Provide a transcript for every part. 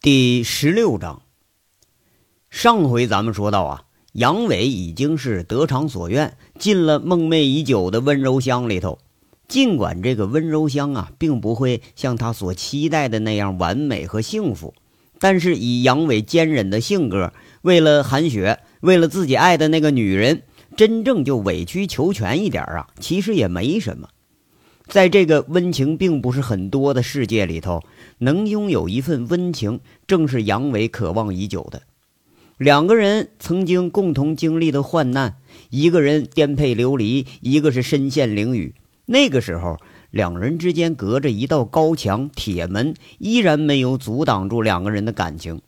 第十六章，上回咱们说到啊，杨伟已经是得偿所愿，进了梦寐已久的温柔乡里头。尽管这个温柔乡啊，并不会像他所期待的那样完美和幸福，但是以杨伟坚忍的性格，为了韩雪，为了自己爱的那个女人，真正就委曲求全一点啊，其实也没什么。在这个温情并不是很多的世界里头，能拥有一份温情，正是杨伟渴望已久的。两个人曾经共同经历的患难，一个人颠沛流离，一个是身陷囹圄。那个时候，两人之间隔着一道高墙铁门，依然没有阻挡住两个人的感情。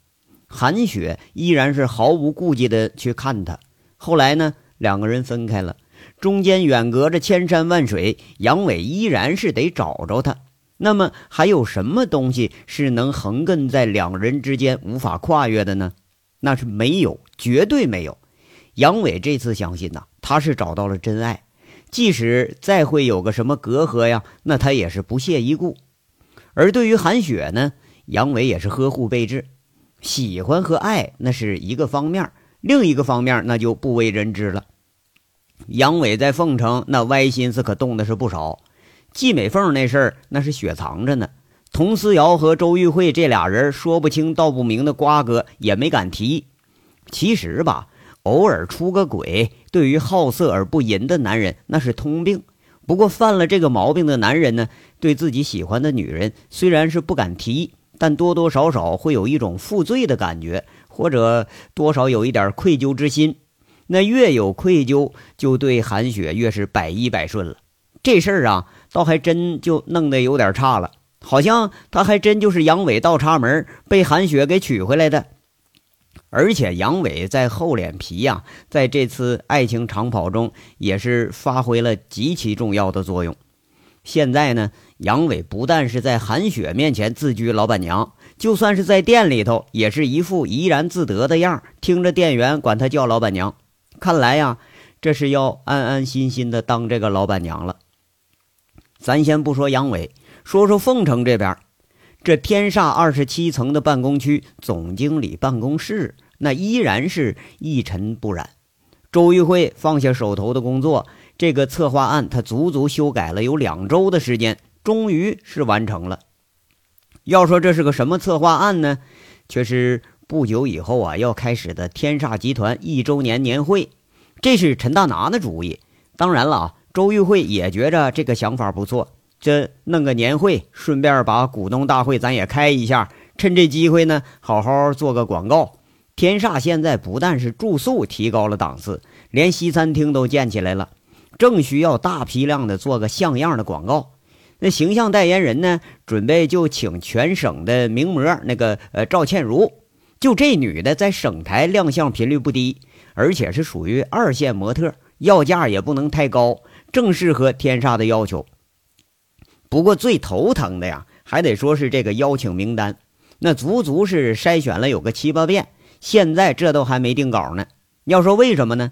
韩雪依然是毫无顾忌的去看他。后来呢，两个人分开了。中间远隔着千山万水，杨伟依然是得找着他。那么还有什么东西是能横亘在两人之间无法跨越的呢？那是没有，绝对没有。杨伟这次相信呐，他是找到了真爱，即使再会有个什么隔阂呀，那他也是不屑一顾。而对于韩雪呢，杨伟也是呵护备至。喜欢和爱那是一个方面，另一个方面那就不为人知了。杨伟在凤城那歪心思可动的是不少，季美凤那事儿那是雪藏着呢。佟思瑶和周玉慧这俩人说不清道不明的瓜葛也没敢提。其实吧，偶尔出个轨，对于好色而不淫的男人那是通病。不过犯了这个毛病的男人呢，对自己喜欢的女人虽然是不敢提，但多多少少会有一种负罪的感觉，或者多少有一点愧疚之心。那越有愧疚，就对韩雪越是百依百顺了。这事儿啊，倒还真就弄得有点差了，好像他还真就是杨伟倒插门，被韩雪给娶回来的。而且杨伟在厚脸皮呀，在这次爱情长跑中也是发挥了极其重要的作用。现在呢，杨伟不但是在韩雪面前自居老板娘，就算是在店里头，也是一副怡然自得的样儿，听着店员管他叫老板娘。看来呀，这是要安安心心的当这个老板娘了。咱先不说杨伟，说说凤城这边，这天煞二十七层的办公区总经理办公室，那依然是一尘不染。周玉慧放下手头的工作，这个策划案他足足修改了有两周的时间，终于是完成了。要说这是个什么策划案呢？却是。不久以后啊，要开始的天煞集团一周年年会，这是陈大拿的主意。当然了啊，周玉慧也觉着这个想法不错，这弄个年会，顺便把股东大会咱也开一下，趁这机会呢，好好做个广告。天煞现在不但是住宿提高了档次，连西餐厅都建起来了，正需要大批量的做个像样的广告。那形象代言人呢，准备就请全省的名模，那个呃赵倩茹。就这女的在省台亮相频率不低，而且是属于二线模特，要价也不能太高，正适合天煞的要求。不过最头疼的呀，还得说是这个邀请名单，那足足是筛选了有个七八遍，现在这都还没定稿呢。要说为什么呢？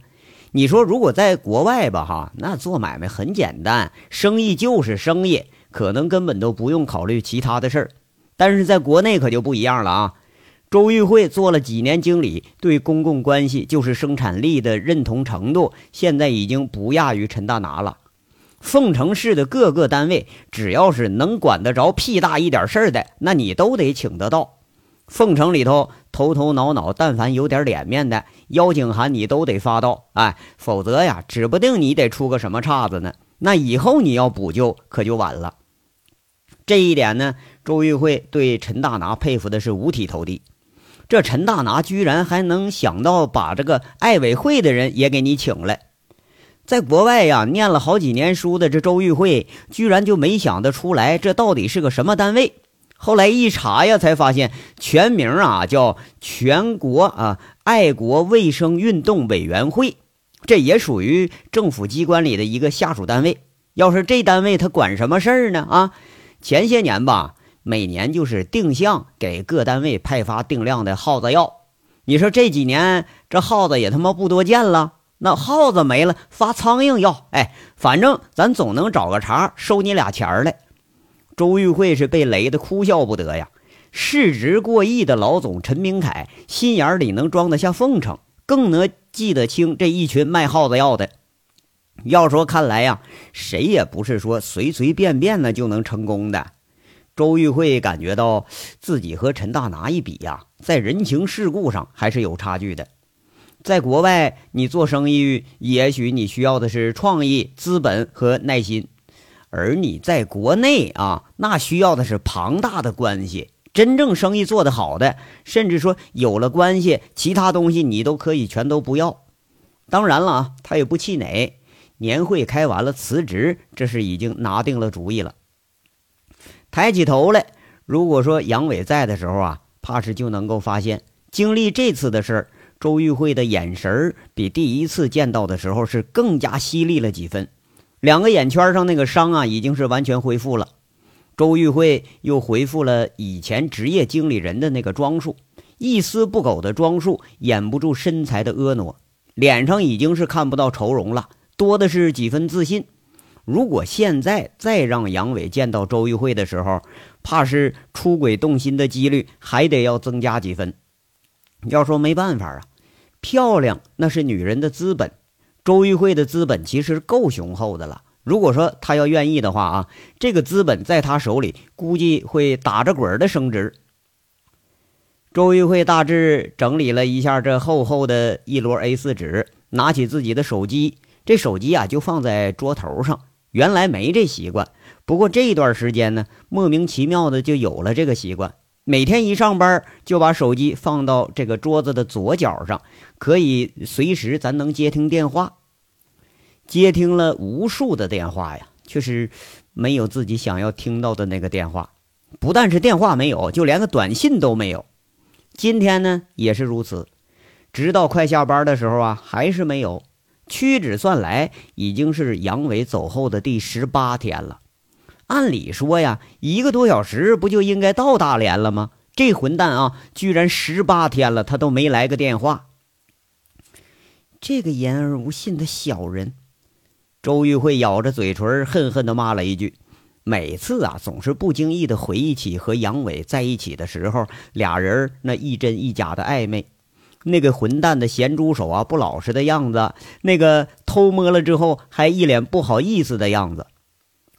你说如果在国外吧，哈，那做买卖很简单，生意就是生意，可能根本都不用考虑其他的事儿。但是在国内可就不一样了啊。周玉慧做了几年经理，对公共关系就是生产力的认同程度，现在已经不亚于陈大拿了。凤城市的各个单位，只要是能管得着屁大一点事儿的，那你都得请得到。凤城里头头头脑脑，但凡有点脸面的，邀请函你都得发到，哎，否则呀，指不定你得出个什么岔子呢。那以后你要补救，可就晚了。这一点呢，周玉慧对陈大拿佩服的是五体投地。这陈大拿居然还能想到把这个爱委会的人也给你请来，在国外呀念了好几年书的这周玉慧，居然就没想得出来这到底是个什么单位。后来一查呀，才发现全名啊叫全国啊爱国卫生运动委员会，这也属于政府机关里的一个下属单位。要是这单位他管什么事儿呢？啊，前些年吧。每年就是定向给各单位派发定量的耗子药，你说这几年这耗子也他妈不多见了，那耗子没了发苍蝇药，哎，反正咱总能找个茬收你俩钱来。周玉慧是被雷的哭笑不得呀，市值过亿的老总陈明凯，心眼里能装得下奉承，更能记得清这一群卖耗子药的。要说看来呀，谁也不是说随随便便的就能成功的。周玉慧感觉到自己和陈大拿一比呀，在人情世故上还是有差距的。在国外，你做生意，也许你需要的是创意、资本和耐心；而你在国内啊，那需要的是庞大的关系。真正生意做得好的，甚至说有了关系，其他东西你都可以全都不要。当然了啊，他也不气馁。年会开完了，辞职，这是已经拿定了主意了。抬起头来，如果说杨伟在的时候啊，怕是就能够发现，经历这次的事儿，周玉慧的眼神儿比第一次见到的时候是更加犀利了几分。两个眼圈上那个伤啊，已经是完全恢复了。周玉慧又恢复了以前职业经理人的那个装束，一丝不苟的装束掩不住身材的婀娜，脸上已经是看不到愁容了。多的是几分自信。如果现在再让杨伟见到周玉慧的时候，怕是出轨动心的几率还得要增加几分。要说没办法啊，漂亮那是女人的资本，周玉慧的资本其实够雄厚的了。如果说她要愿意的话啊，这个资本在她手里估计会打着滚的升值。周玉慧大致整理了一下这厚厚的一摞 A4 纸，拿起自己的手机。这手机啊，就放在桌头上。原来没这习惯，不过这段时间呢，莫名其妙的就有了这个习惯。每天一上班，就把手机放到这个桌子的左角上，可以随时咱能接听电话。接听了无数的电话呀，却是没有自己想要听到的那个电话。不但是电话没有，就连个短信都没有。今天呢，也是如此。直到快下班的时候啊，还是没有。屈指算来，已经是杨伟走后的第十八天了。按理说呀，一个多小时不就应该到大连了吗？这混蛋啊，居然十八天了，他都没来个电话。这个言而无信的小人，周玉慧咬着嘴唇，恨恨地骂了一句。每次啊，总是不经意地回忆起和杨伟在一起的时候，俩人那一真一假的暧昧。那个混蛋的咸猪手啊，不老实的样子；那个偷摸了之后还一脸不好意思的样子。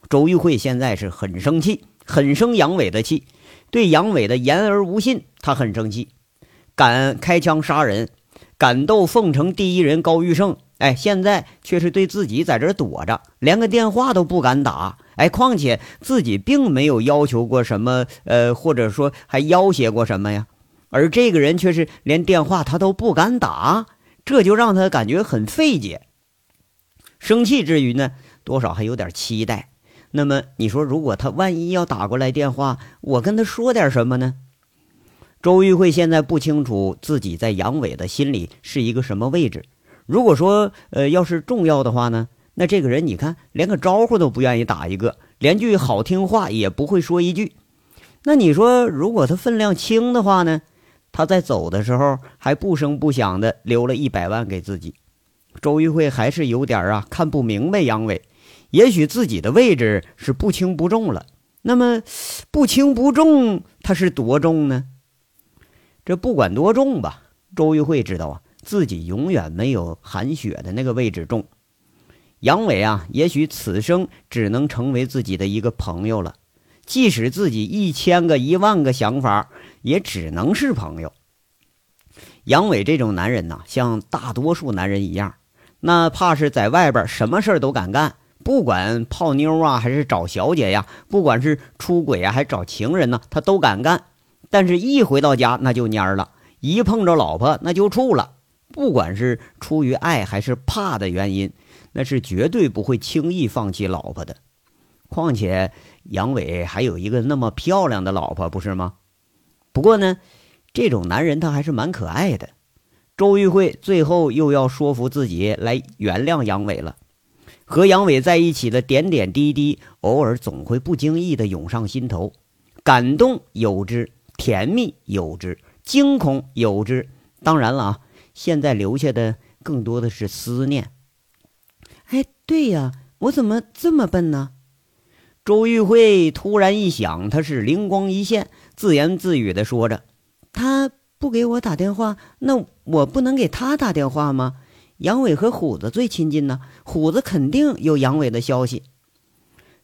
周玉慧现在是很生气，很生杨伟的气，对杨伟的言而无信，他很生气。敢开枪杀人，敢斗凤城第一人高玉胜，哎，现在却是对自己在这躲着，连个电话都不敢打。哎，况且自己并没有要求过什么，呃，或者说还要挟过什么呀。而这个人却是连电话他都不敢打，这就让他感觉很费解。生气之余呢，多少还有点期待。那么你说，如果他万一要打过来电话，我跟他说点什么呢？周玉慧现在不清楚自己在杨伟的心里是一个什么位置。如果说呃要是重要的话呢，那这个人你看连个招呼都不愿意打一个，连句好听话也不会说一句。那你说，如果他分量轻的话呢？他在走的时候还不声不响的留了一百万给自己，周玉慧还是有点啊看不明白杨伟，也许自己的位置是不轻不重了，那么不轻不重他是多重呢？这不管多重吧，周玉慧知道啊，自己永远没有韩雪的那个位置重。杨伟啊，也许此生只能成为自己的一个朋友了。即使自己一千个一万个想法，也只能是朋友。杨伟这种男人呐，像大多数男人一样，那怕是在外边什么事儿都敢干，不管泡妞啊，还是找小姐呀，不管是出轨啊，还是找情人呢，他都敢干。但是，一回到家那就蔫了，一碰着老婆那就怵了。不管是出于爱还是怕的原因，那是绝对不会轻易放弃老婆的。况且。杨伟还有一个那么漂亮的老婆，不是吗？不过呢，这种男人他还是蛮可爱的。周玉慧最后又要说服自己来原谅杨伟了。和杨伟在一起的点点滴滴，偶尔总会不经意的涌上心头，感动有之，甜蜜有之，惊恐有之。当然了啊，现在留下的更多的是思念。哎，对呀，我怎么这么笨呢？周玉慧突然一想，他是灵光一现，自言自语的说着：“他不给我打电话，那我不能给他打电话吗？杨伟和虎子最亲近呢，虎子肯定有杨伟的消息。”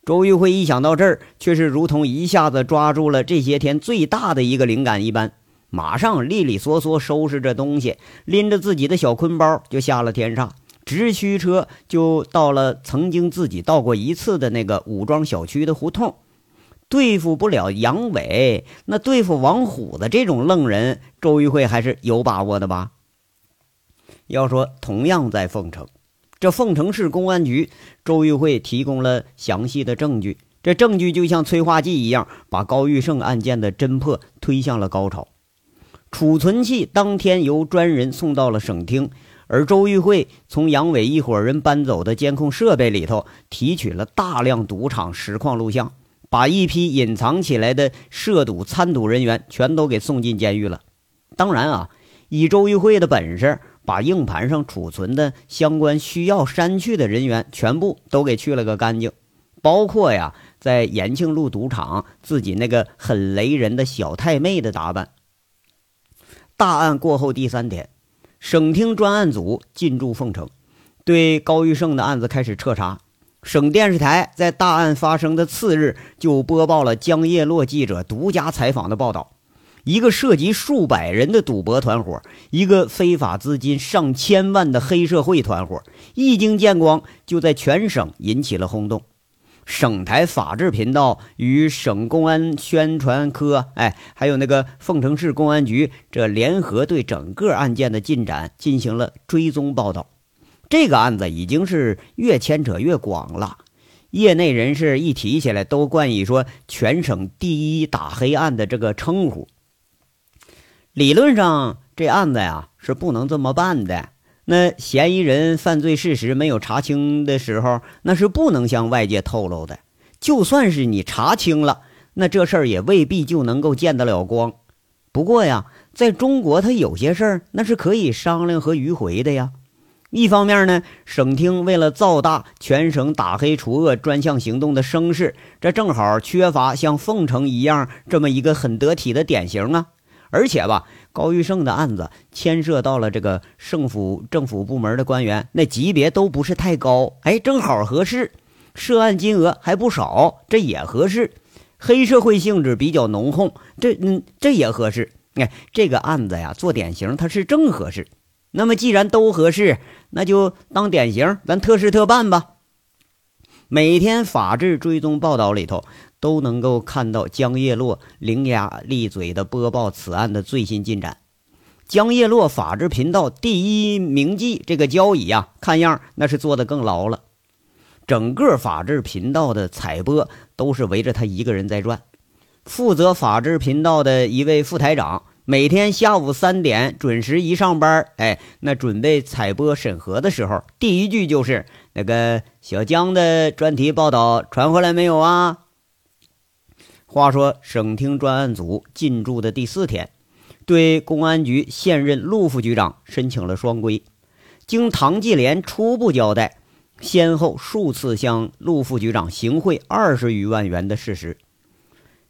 周玉慧一想到这儿，却是如同一下子抓住了这些天最大的一个灵感一般，马上利利索索收拾着东西，拎着自己的小坤包就下了天煞。直驱车就到了曾经自己到过一次的那个武装小区的胡同，对付不了杨伟，那对付王虎的这种愣人，周玉慧还是有把握的吧？要说同样在凤城，这凤城市公安局，周玉慧提供了详细的证据，这证据就像催化剂一样，把高玉胜案件的侦破推向了高潮。储存器当天由专人送到了省厅。而周玉慧从杨伟一伙人搬走的监控设备里头提取了大量赌场实况录像，把一批隐藏起来的涉赌参赌人员全都给送进监狱了。当然啊，以周玉慧的本事，把硬盘上储存的相关需要删去的人员全部都给去了个干净，包括呀，在延庆路赌场自己那个很雷人的小太妹的打扮。大案过后第三天。省厅专案组进驻凤城，对高玉胜的案子开始彻查。省电视台在大案发生的次日就播报了江叶落记者独家采访的报道：一个涉及数百人的赌博团伙，一个非法资金上千万的黑社会团伙，一经见光，就在全省引起了轰动。省台法制频道与省公安宣传科，哎，还有那个凤城市公安局，这联合对整个案件的进展进行了追踪报道。这个案子已经是越牵扯越广了，业内人士一提起来都冠以说全省第一打黑案的这个称呼。理论上，这案子呀是不能这么办的。那嫌疑人犯罪事实没有查清的时候，那是不能向外界透露的。就算是你查清了，那这事儿也未必就能够见得了光。不过呀，在中国，他有些事儿那是可以商量和迂回的呀。一方面呢，省厅为了造大全省打黑除恶专项行动的声势，这正好缺乏像凤城一样这么一个很得体的典型啊。而且吧。高玉胜的案子牵涉到了这个政府政府部门的官员，那级别都不是太高，哎，正好合适。涉案金额还不少，这也合适。黑社会性质比较浓厚，这嗯，这也合适。哎，这个案子呀，做典型它是正合适。那么既然都合适，那就当典型，咱特事特办吧。每天法制追踪报道里头。都能够看到江叶落伶牙俐嘴的播报此案的最新进展。江叶落法制频道第一名记这个交椅啊，看样那是做的更牢了。整个法制频道的采播都是围着他一个人在转。负责法制频道的一位副台长，每天下午三点准时一上班，哎，那准备采播审核的时候，第一句就是那个小江的专题报道传回来没有啊？话说，省厅专案组进驻的第四天，对公安局现任陆副局长申请了双规。经唐继莲初步交代，先后数次向陆副局长行贿二十余万元的事实。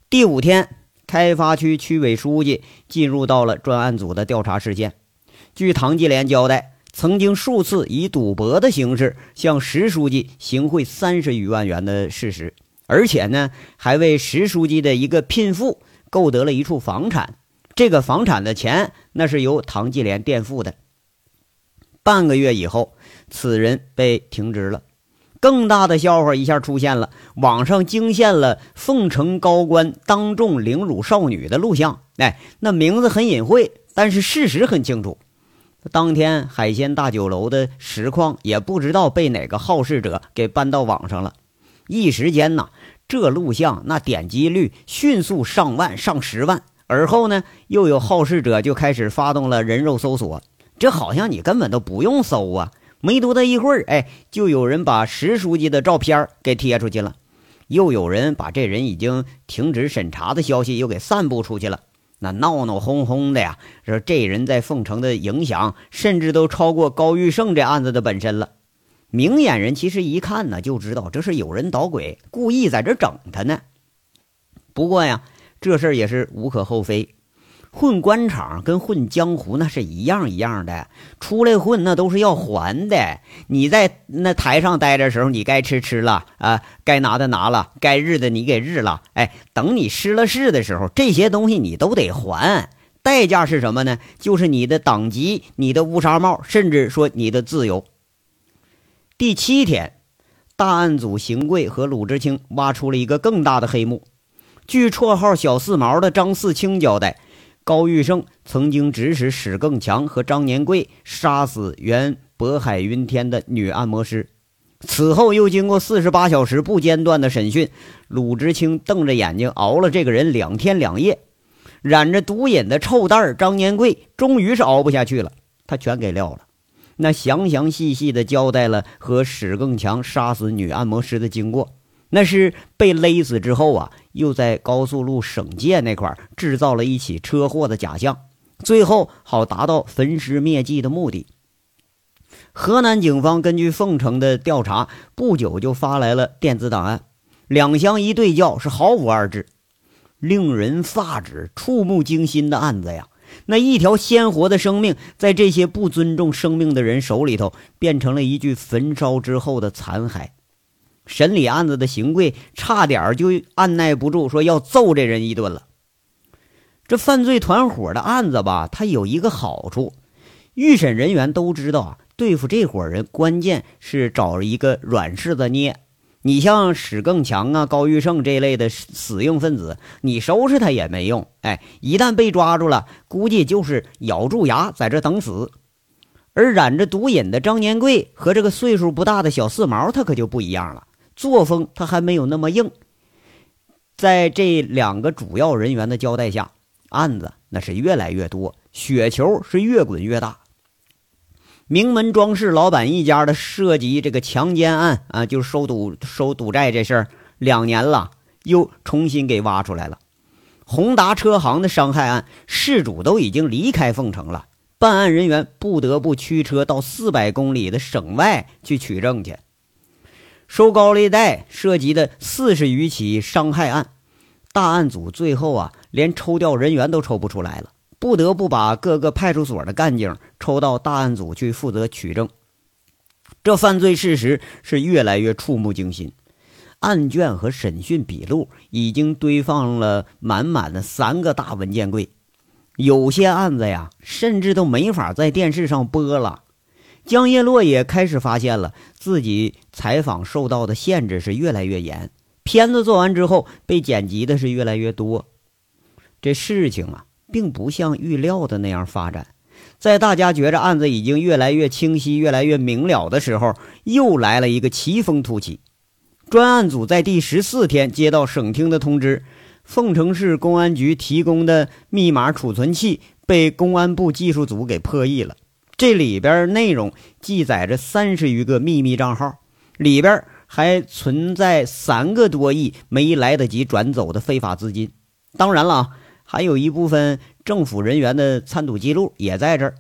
第五天，开发区区委书记进入到了专案组的调查视线。据唐继莲交代，曾经数次以赌博的形式向石书记行贿三十余万元的事实。而且呢，还为石书记的一个聘妇购得了一处房产。这个房产的钱，那是由唐继莲垫付的。半个月以后，此人被停职了。更大的笑话一下出现了，网上惊现了凤城高官当众凌辱少女的录像。哎，那名字很隐晦，但是事实很清楚。当天海鲜大酒楼的实况，也不知道被哪个好事者给搬到网上了。一时间呐，这录像那点击率迅速上万、上十万。而后呢，又有好事者就开始发动了人肉搜索。这好像你根本都不用搜啊！没多大一会儿，哎，就有人把石书记的照片给贴出去了，又有人把这人已经停止审查的消息又给散布出去了。那闹闹哄哄的呀，说这人在凤城的影响，甚至都超过高玉胜这案子的本身了。明眼人其实一看呢，就知道这是有人捣鬼，故意在这整他呢。不过呀，这事儿也是无可厚非。混官场跟混江湖那是一样一样的，出来混那都是要还的。你在那台上待着时候，你该吃吃了啊，该拿的拿了，该日的你给日了。哎，等你失了势的时候，这些东西你都得还。代价是什么呢？就是你的党籍、你的乌纱帽，甚至说你的自由。第七天，大案组邢贵和鲁智清挖出了一个更大的黑幕。据绰号“小四毛”的张四清交代。高玉胜曾经指使史更强和张年贵杀死原渤海云天的女按摩师，此后又经过四十八小时不间断的审讯，鲁智清瞪着眼睛熬了这个人两天两夜，染着毒瘾的臭蛋张年贵终于是熬不下去了，他全给撂了。那详详细细的交代了和史更强杀死女按摩师的经过。那是被勒死之后啊，又在高速路省界那块制造了一起车祸的假象，最后好达到焚尸灭迹的目的。河南警方根据凤城的调查，不久就发来了电子档案，两相一对较，是毫无二致，令人发指、触目惊心的案子呀！那一条鲜活的生命，在这些不尊重生命的人手里头，变成了一具焚烧之后的残骸。审理案子的邢贵差点就按耐不住，说要揍这人一顿了。这犯罪团伙的案子吧，它有一个好处，预审人员都知道啊，对付这伙人，关键是找一个软柿子捏。你像史更强啊、高玉胜这类的死硬分子，你收拾他也没用。哎，一旦被抓住了，估计就是咬住牙在这等死。而染着毒瘾的张年贵和这个岁数不大的小四毛，他可就不一样了。作风他还没有那么硬，在这两个主要人员的交代下，案子那是越来越多，雪球是越滚越大。名门装饰老板一家的涉及这个强奸案啊，就是收赌收赌债这事儿，两年了又重新给挖出来了。宏达车行的伤害案，事主都已经离开凤城了，办案人员不得不驱车到四百公里的省外去取证去。收高利贷涉及的四十余起伤害案，大案组最后啊，连抽调人员都抽不出来了，不得不把各个派出所的干警抽到大案组去负责取证。这犯罪事实是越来越触目惊心，案卷和审讯笔录已经堆放了满满的三个大文件柜，有些案子呀，甚至都没法在电视上播了。江叶落也开始发现了自己采访受到的限制是越来越严，片子做完之后被剪辑的是越来越多。这事情啊，并不像预料的那样发展。在大家觉着案子已经越来越清晰、越来越明了的时候，又来了一个奇峰突起。专案组在第十四天接到省厅的通知，凤城市公安局提供的密码储存器被公安部技术组给破译了。这里边内容记载着三十余个秘密账号，里边还存在三个多亿没来得及转走的非法资金。当然了，还有一部分政府人员的参赌记录也在这儿。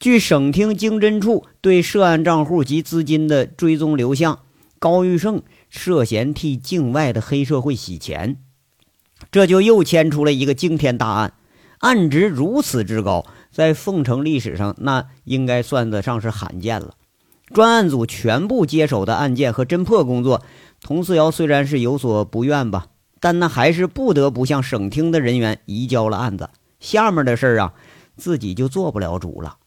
据省厅经侦处对涉案账户及资金的追踪流向，高玉胜涉嫌替境外的黑社会洗钱，这就又牵出了一个惊天大案，案值如此之高。在凤城历史上，那应该算得上是罕见了。专案组全部接手的案件和侦破工作，佟四瑶虽然是有所不愿吧，但那还是不得不向省厅的人员移交了案子。下面的事儿啊，自己就做不了主了。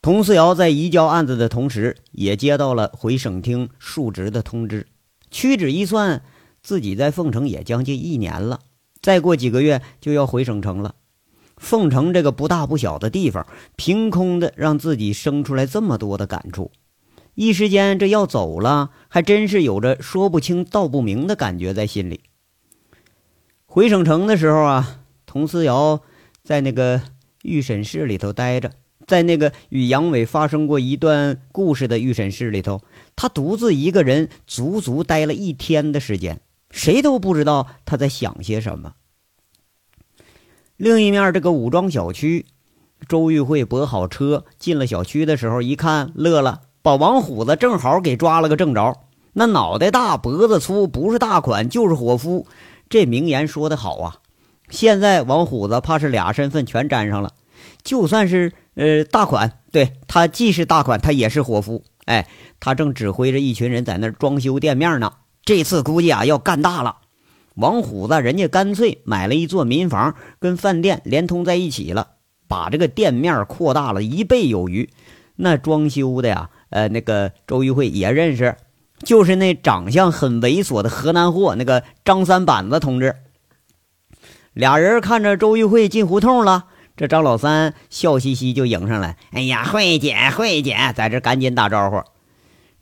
佟四瑶在移交案子的同时，也接到了回省厅述职的通知。屈指一算，自己在凤城也将近一年了，再过几个月就要回省城了。凤城这个不大不小的地方，凭空的让自己生出来这么多的感触，一时间这要走了，还真是有着说不清道不明的感觉在心里。回省城的时候啊，佟思瑶在那个预审室里头待着，在那个与杨伟发生过一段故事的预审室里头，他独自一个人足足待了一天的时间，谁都不知道他在想些什么。另一面，这个武装小区，周玉慧泊好车进了小区的时候，一看乐了，把王虎子正好给抓了个正着。那脑袋大脖子粗，不是大款就是伙夫。这名言说得好啊！现在王虎子怕是俩身份全沾上了，就算是呃大款，对他既是大款，他也是伙夫。哎，他正指挥着一群人在那装修店面呢。这次估计啊要干大了。王虎子人家干脆买了一座民房，跟饭店连通在一起了，把这个店面扩大了一倍有余。那装修的呀，呃，那个周玉慧也认识。就是那长相很猥琐的河南货，那个张三板子同志。俩人看着周玉慧进胡同了，这张老三笑嘻嘻就迎上来：“哎呀，慧姐，慧姐，在这赶紧打招呼。”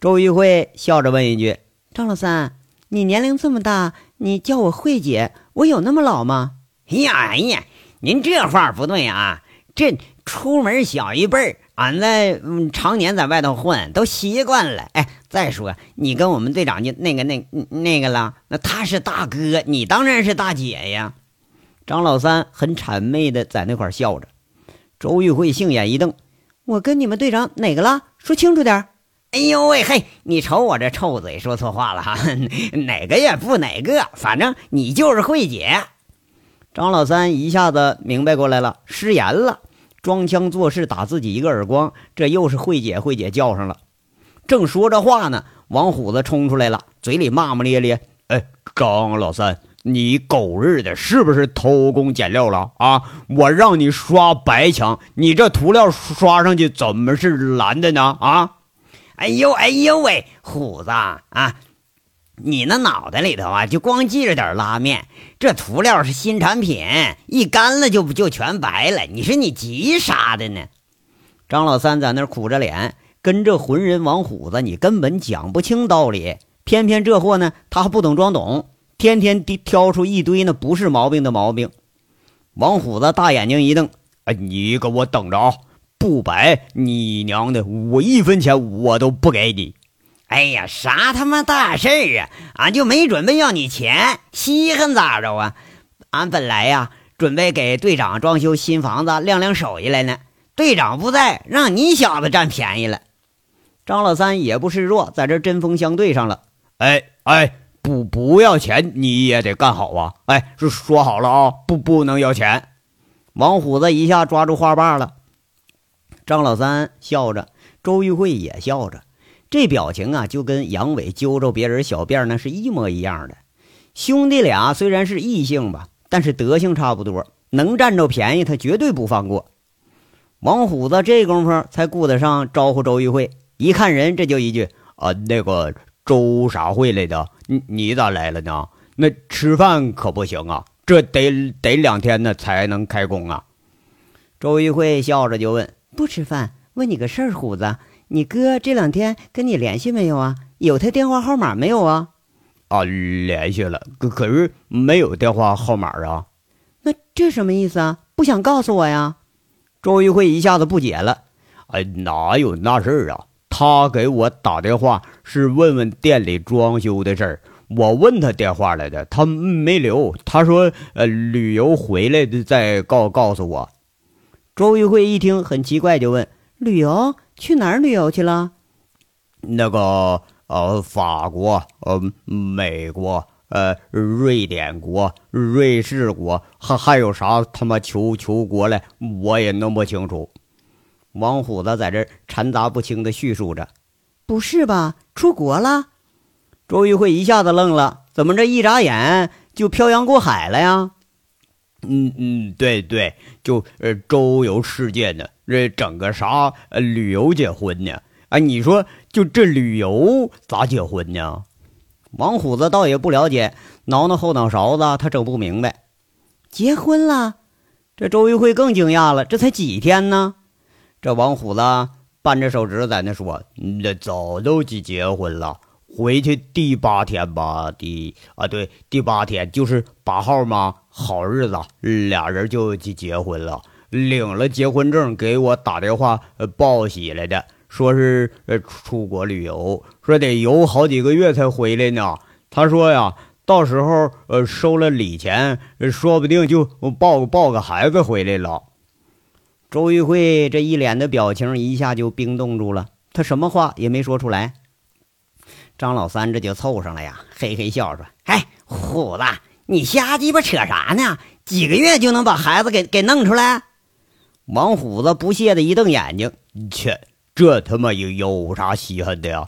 周玉慧笑着问一句：“张老三，你年龄这么大，你叫我慧姐，我有那么老吗？”“哎呀，哎呀，您这话不对啊，这出门小一辈儿。”俺在，常年在外头混，都习惯了。哎，再说你跟我们队长就那个那那个了，那他是大哥，你当然是大姐呀。张老三很谄媚的在那块笑着。周玉慧杏眼一瞪：“我跟你们队长哪个了？说清楚点。”哎呦喂嘿，你瞅我这臭嘴说错话了哈，哪个也不哪个，反正你就是慧姐。张老三一下子明白过来了，失言了。装腔作势打自己一个耳光，这又是慧姐慧姐叫上了。正说着话呢，王虎子冲出来了，嘴里骂骂咧咧：“哎，张老三，你狗日的，是不是偷工减料了啊？我让你刷白墙，你这涂料刷上去怎么是蓝的呢？啊？哎呦哎呦喂，虎子啊！”你那脑袋里头啊，就光记着点拉面，这涂料是新产品，一干了就不就全白了。你说你急啥的呢？张老三在那苦着脸，跟这浑人王虎子，你根本讲不清道理。偏偏这货呢，他还不懂装懂，天天挑出一堆那不是毛病的毛病。王虎子大眼睛一瞪：“哎，你给我等着啊！不白，你娘的，我一分钱我都不给你！”哎呀，啥他妈大事儿啊！俺就没准备要你钱，稀罕咋着啊？俺本来呀，准备给队长装修新房子，亮亮手艺来呢。队长不在，让你小子占便宜了。张老三也不示弱，在这针锋相对上了。哎哎，不不要钱，你也得干好啊！哎，是说好了啊，不不能要钱。王虎子一下抓住话把了。张老三笑着，周玉慧也笑着。这表情啊，就跟杨伟揪着别人小辫儿那是一模一样的。兄弟俩虽然是异性吧，但是德行差不多，能占着便宜他绝对不放过。王虎子这功夫才顾得上招呼周玉慧，一看人这就一句：“啊，那个周啥会来的？你你咋来了呢？那吃饭可不行啊，这得得两天呢才能开工啊。”周玉慧笑着就问：“不吃饭？问你个事儿，虎子。”你哥这两天跟你联系没有啊？有他电话号码没有啊？啊，联系了，可可是没有电话号码啊。那这什么意思啊？不想告诉我呀？周玉慧一下子不解了。哎，哪有那事儿啊？他给我打电话是问问店里装修的事儿，我问他电话来的，他没留。他说呃，旅游回来的再告告诉我。周玉慧一听很奇怪，就问旅游。去哪儿旅游去了？那个呃，法国，呃，美国，呃，瑞典国，瑞士国，还还有啥他妈球球国嘞？我也弄不清楚。王虎子在这掺杂不清的叙述着。不是吧？出国了？周玉慧一下子愣了，怎么这一眨眼就漂洋过海了呀？嗯嗯，对对，就呃周游世界呢，这整个啥呃旅游结婚呢？哎，你说就这旅游咋结婚呢？王虎子倒也不了解，挠挠后脑勺子，他整不明白。结婚了？这周玉慧更惊讶了，这才几天呢？这王虎子扳着手指在那说：“那早都结结婚了。”回去第八天吧，第啊对，第八天就是八号吗，好日子，俩人就结结婚了，领了结婚证，给我打电话报喜来的，说是呃出国旅游，说得游好几个月才回来呢。他说呀，到时候呃收了礼钱，说不定就抱抱个孩子回来了。周玉慧这一脸的表情一下就冰冻住了。他什么话也没说出来。张老三这就凑上了呀，嘿嘿笑说：“哎，虎子，你瞎鸡巴扯啥呢？几个月就能把孩子给给弄出来？”王虎子不屑的一瞪眼睛：“切，这他妈有有啥稀罕的呀？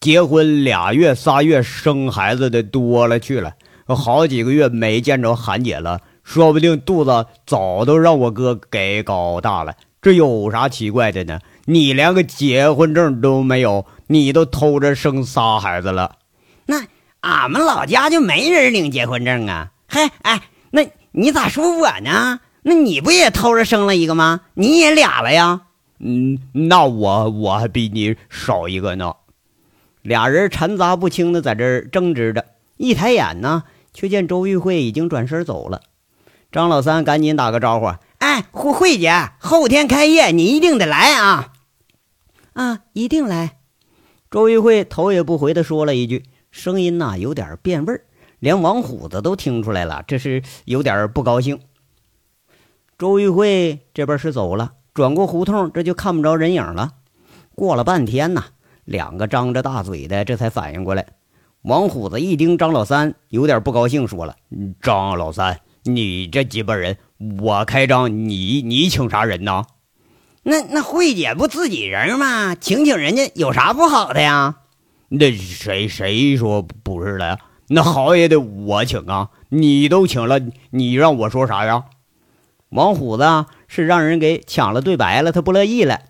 结婚俩月仨月生孩子的多了去了，好几个月没见着韩姐了，说不定肚子早都让我哥给搞大了。这有啥奇怪的呢？你连个结婚证都没有。”你都偷着生仨孩子了，那俺们老家就没人领结婚证啊！嘿，哎，那你咋说我呢？那你不也偷着生了一个吗？你也俩了呀？嗯，那我我还比你少一个呢。俩人掺杂不清的在这儿争执着，一抬眼呢，却见周玉慧已经转身走了。张老三赶紧打个招呼：“哎，慧慧姐，后天开业，你一定得来啊！啊，一定来。”周玉慧头也不回的说了一句，声音呐有点变味儿，连王虎子都听出来了，这是有点不高兴。周玉慧这边是走了，转过胡同，这就看不着人影了。过了半天呐，两个张着大嘴的这才反应过来。王虎子一盯张老三，有点不高兴，说了：“张老三，你这鸡巴人，我开张，你你请啥人呢？”那那慧姐不自己人吗？请请人家有啥不好的呀？那谁谁说不是的呀？那好也得我请啊！你都请了，你让我说啥呀？王虎子是让人给抢了对白了，他不乐意了。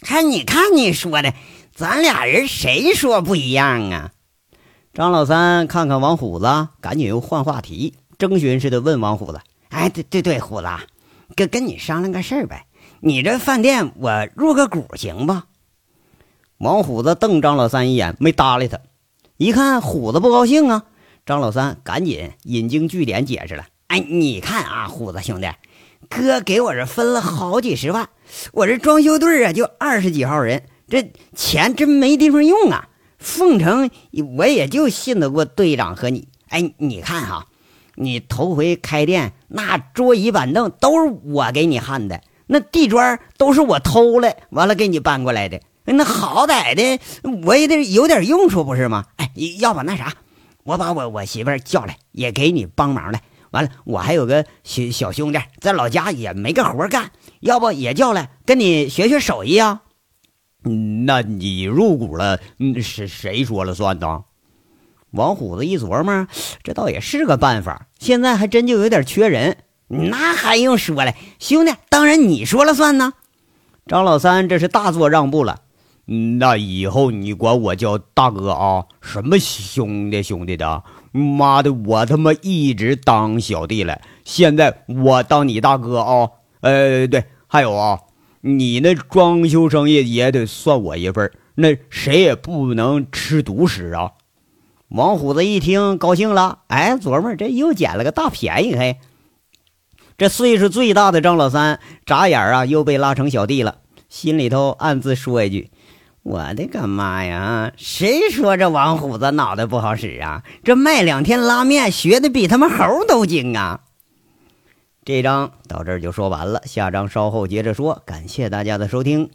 看你看你说的，咱俩人谁说不一样啊？张老三看看王虎子，赶紧又换话题，征询似的问王虎子：“哎，对对对，虎子，跟跟你商量个事儿呗。”你这饭店我入个股行不？王虎子瞪张老三一眼，没搭理他。一看虎子不高兴啊，张老三赶紧引经据典解释了：“哎，你看啊，虎子兄弟，哥给我这分了好几十万，我这装修队啊就二十几号人，这钱真没地方用啊。凤城我也就信得过队长和你。哎，你看哈，你头回开店，那桌椅板凳都是我给你焊的。”那地砖都是我偷来，完了给你搬过来的。那好歹的，我也得有点用处，不是吗？哎，要不那啥，我把我我媳妇儿叫来，也给你帮忙来。完了，我还有个小小兄弟在老家也没个活干，要不也叫来跟你学学手艺啊？嗯，那你入股了，嗯，是谁说了算呢？王虎子一琢磨，这倒也是个办法。现在还真就有点缺人。那还用说嘞，兄弟，当然你说了算呢。张老三这是大做让步了。那以后你管我叫大哥啊，什么兄弟兄弟的？妈的，我他妈一直当小弟了，现在我当你大哥啊。呃，对，还有啊，你那装修生意也得算我一份那谁也不能吃独食啊。王虎子一听高兴了，哎，琢磨这又捡了个大便宜，嘿。这岁数最大的张老三，眨眼啊，又被拉成小弟了，心里头暗自说一句：“我的个妈呀！谁说这王虎子脑袋不好使啊？这卖两天拉面，学的比他们猴都精啊！”这章到这儿就说完了，下章稍后接着说。感谢大家的收听。